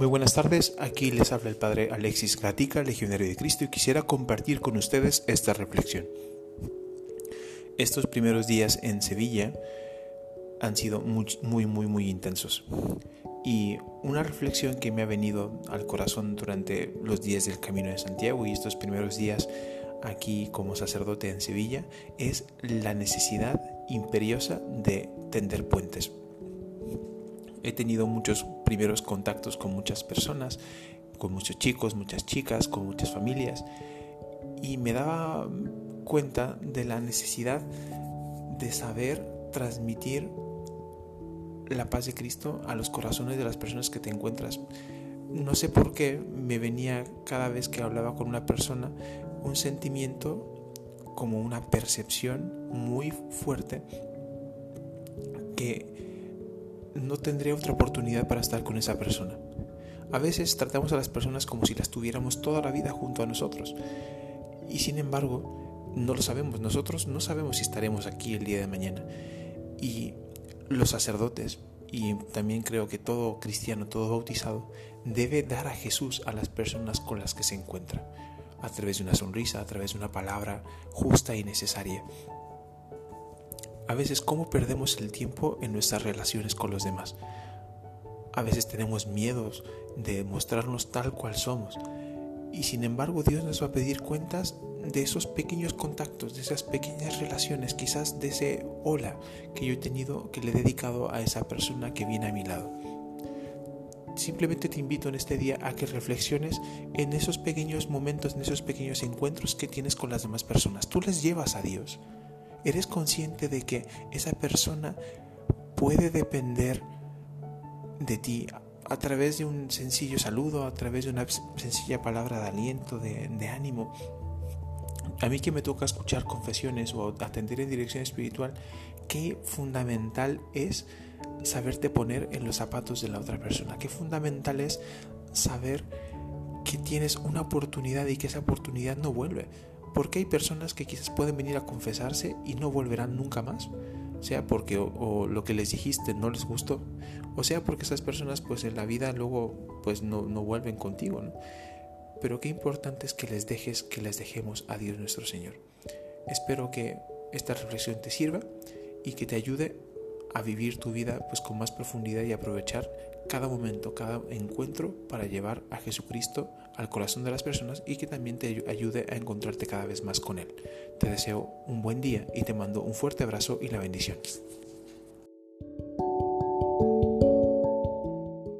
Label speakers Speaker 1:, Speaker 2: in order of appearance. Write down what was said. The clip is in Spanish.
Speaker 1: Muy buenas tardes, aquí les habla el Padre Alexis Gatica, Legionario de Cristo, y quisiera compartir con ustedes esta reflexión. Estos primeros días en Sevilla han sido muy, muy, muy, intensos. Y una reflexión que me ha venido al corazón durante los días del Camino de Santiago y estos primeros días aquí como sacerdote en Sevilla es la necesidad imperiosa de tender puentes he tenido muchos primeros contactos con muchas personas, con muchos chicos, muchas chicas, con muchas familias, y me daba cuenta de la necesidad de saber transmitir la paz de Cristo a los corazones de las personas que te encuentras. No sé por qué me venía cada vez que hablaba con una persona un sentimiento como una percepción muy fuerte que no tendré otra oportunidad para estar con esa persona. A veces tratamos a las personas como si las tuviéramos toda la vida junto a nosotros. Y sin embargo, no lo sabemos. Nosotros no sabemos si estaremos aquí el día de mañana. Y los sacerdotes, y también creo que todo cristiano, todo bautizado, debe dar a Jesús a las personas con las que se encuentra. A través de una sonrisa, a través de una palabra justa y necesaria a veces cómo perdemos el tiempo en nuestras relaciones con los demás. A veces tenemos miedos de mostrarnos tal cual somos. Y sin embargo Dios nos va a pedir cuentas de esos pequeños contactos, de esas pequeñas relaciones, quizás de ese hola que yo he tenido, que le he dedicado a esa persona que viene a mi lado. Simplemente te invito en este día a que reflexiones en esos pequeños momentos, en esos pequeños encuentros que tienes con las demás personas. Tú les llevas a Dios. ¿Eres consciente de que esa persona puede depender de ti a través de un sencillo saludo, a través de una sencilla palabra de aliento, de, ánimo? A mí que me toca escuchar confesiones o atender en dirección espiritual, qué fundamental es saberte poner en los zapatos de la otra persona, qué fundamental es saber que tienes una oportunidad y que esa oportunidad no vuelve. Porque hay personas que quizás pueden venir a confesarse y no volverán nunca más. Sea porque o, lo que les dijiste no les gustó, o sea porque esas personas pues en la vida luego pues no, no vuelven contigo. Pero qué importante es que les dejes, que les dejemos a Dios nuestro Señor. Espero que esta reflexión te sirva y que te ayude a vivir tu vida pues con más profundidad y aprovechar cada momento, cada encuentro para llevar a Jesucristo al corazón de las personas y que también te ayude a encontrarte cada vez más con Él. Te deseo un buen día y te mando un fuerte abrazo y la bendición.